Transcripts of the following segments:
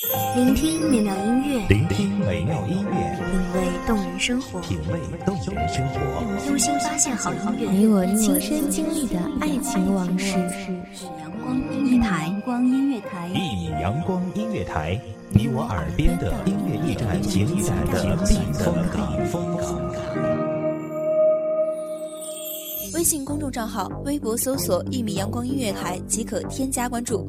聆听美妙音乐，聆听美妙音乐，品味动人生活，品味动人生活，用心发现好音乐，你我亲身经历的爱情往事。阳光音乐台，阳光音乐台，一米阳光音乐台，你我耳边的音乐驿站，情感的避风港。微信公众账号、微博搜索“一米阳光音乐台”即可添加关注。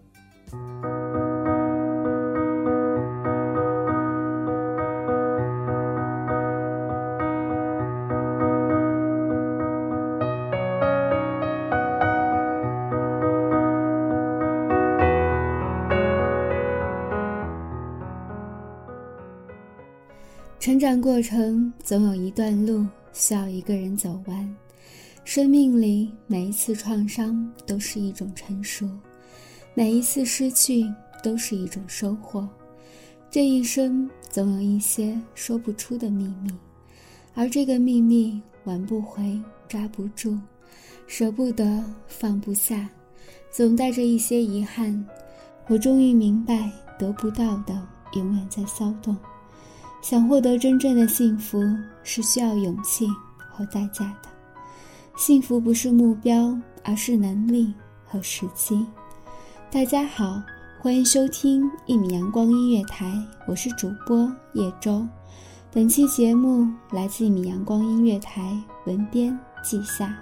长过程总有一段路需要一个人走完，生命里每一次创伤都是一种成熟，每一次失去都是一种收获。这一生总有一些说不出的秘密，而这个秘密挽不回、抓不住、舍不得、放不下，总带着一些遗憾。我终于明白，得不到的永远在骚动。想获得真正的幸福，是需要勇气和代价的。幸福不是目标，而是能力和时机。大家好，欢迎收听一米阳光音乐台，我是主播叶舟。本期节目来自一米阳光音乐台，文编季夏。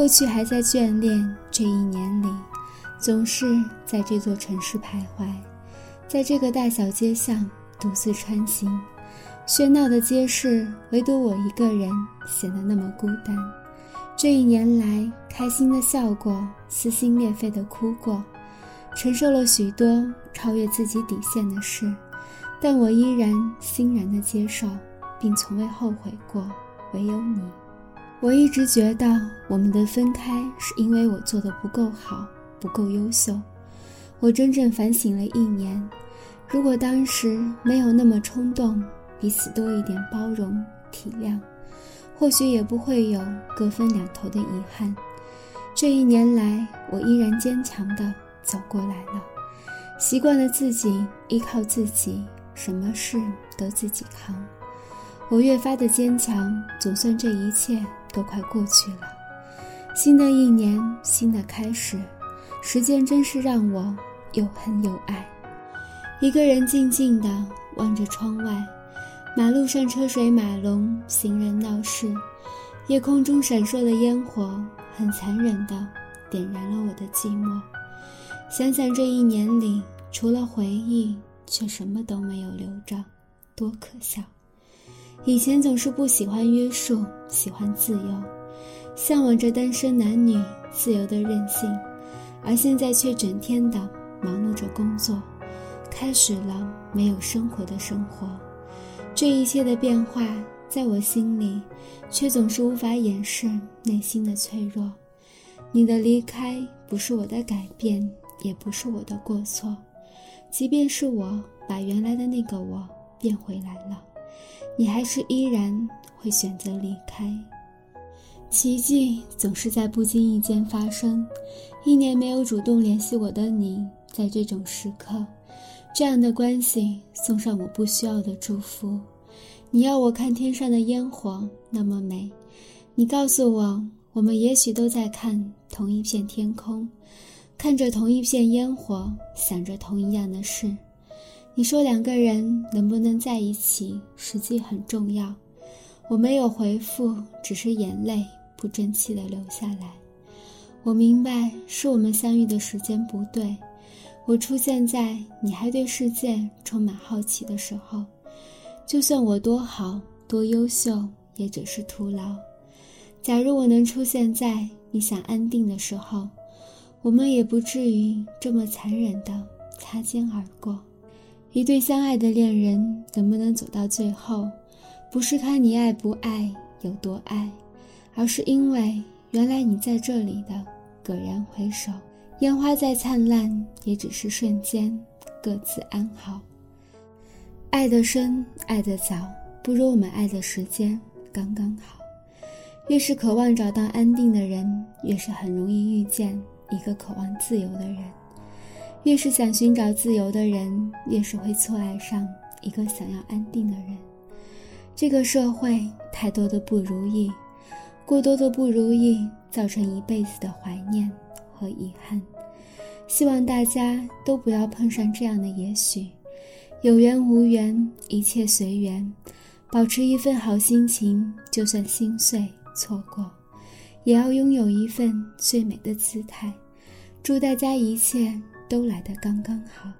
过去还在眷恋，这一年里，总是在这座城市徘徊，在这个大小街巷独自穿行，喧闹的街市，唯独我一个人显得那么孤单。这一年来，开心的笑过，撕心裂肺的哭过，承受了许多超越自己底线的事，但我依然欣然的接受，并从未后悔过。唯有你。我一直觉得我们的分开是因为我做的不够好，不够优秀。我真正反省了一年，如果当时没有那么冲动，彼此多一点包容体谅，或许也不会有各分两头的遗憾。这一年来，我依然坚强的走过来了，习惯了自己依靠自己，什么事都自己扛。我越发的坚强，总算这一切。都快过去了，新的一年，新的开始，时间真是让我又恨又爱。一个人静静的望着窗外，马路上车水马龙，行人闹市，夜空中闪烁的烟火，很残忍的点燃了我的寂寞。想想这一年里，除了回忆，却什么都没有留着，多可笑。以前总是不喜欢约束，喜欢自由，向往着单身男女自由的任性，而现在却整天的忙碌着工作，开始了没有生活的生活。这一切的变化，在我心里，却总是无法掩饰内心的脆弱。你的离开不是我的改变，也不是我的过错，即便是我把原来的那个我变回来了。你还是依然会选择离开。奇迹总是在不经意间发生。一年没有主动联系我的你，在这种时刻，这样的关系送上我不需要的祝福。你要我看天上的烟火那么美，你告诉我，我们也许都在看同一片天空，看着同一片烟火，想着同一样的事。你说两个人能不能在一起，实际很重要。我没有回复，只是眼泪不争气的流下来。我明白是我们相遇的时间不对，我出现在你还对世界充满好奇的时候，就算我多好多优秀，也只是徒劳。假如我能出现在你想安定的时候，我们也不至于这么残忍的擦肩而过。一对相爱的恋人能不能走到最后，不是看你爱不爱有多爱，而是因为。原来你在这里的，蓦然回首，烟花再灿烂，也只是瞬间，各自安好。爱得深，爱得早，不如我们爱的时间刚刚好。越是渴望找到安定的人，越是很容易遇见一个渴望自由的人；越是想寻找自由的人，越是会错爱上一个想要安定的人。这个社会太多的不如意。过多的不如意，造成一辈子的怀念和遗憾。希望大家都不要碰上这样的也许。有缘无缘，一切随缘。保持一份好心情，就算心碎错过，也要拥有一份最美的姿态。祝大家一切都来得刚刚好。